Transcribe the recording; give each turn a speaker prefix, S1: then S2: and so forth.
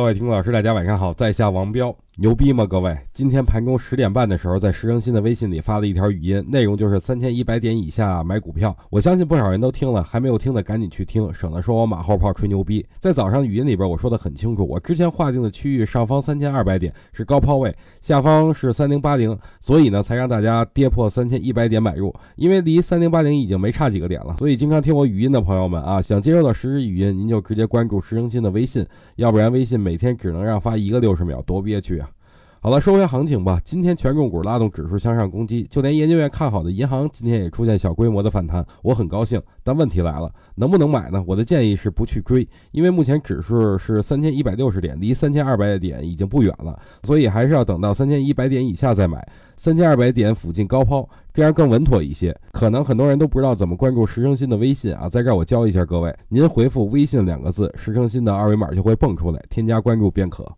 S1: 各位听众老师，大家晚上好，在下王彪，牛逼吗？各位，今天盘中十点半的时候，在石生新的微信里发了一条语音，内容就是三千一百点以下买股票。我相信不少人都听了，还没有听的赶紧去听，省得说我马后炮吹牛逼。在早上语音里边我说的很清楚，我之前划定的区域上方三千二百点是高抛位，下方是三零八零，所以呢才让大家跌破三千一百点买入，因为离三零八零已经没差几个点了。所以经常听我语音的朋友们啊，想接收到实时语音，您就直接关注石生新的微信，要不然微信每每天只能让发一个六十秒，多憋屈啊！好了，说回行情吧。今天权重股拉动指数向上攻击，就连研究院看好的银行今天也出现小规模的反弹，我很高兴。但问题来了，能不能买呢？我的建议是不去追，因为目前指数是三千一百六十点，离三千二百点已经不远了，所以还是要等到三千一百点以下再买。三千二百点附近高抛，这样更稳妥一些。可能很多人都不知道怎么关注石生新的微信啊，在这儿我教一下各位，您回复微信两个字，石生新的二维码就会蹦出来，添加关注便可。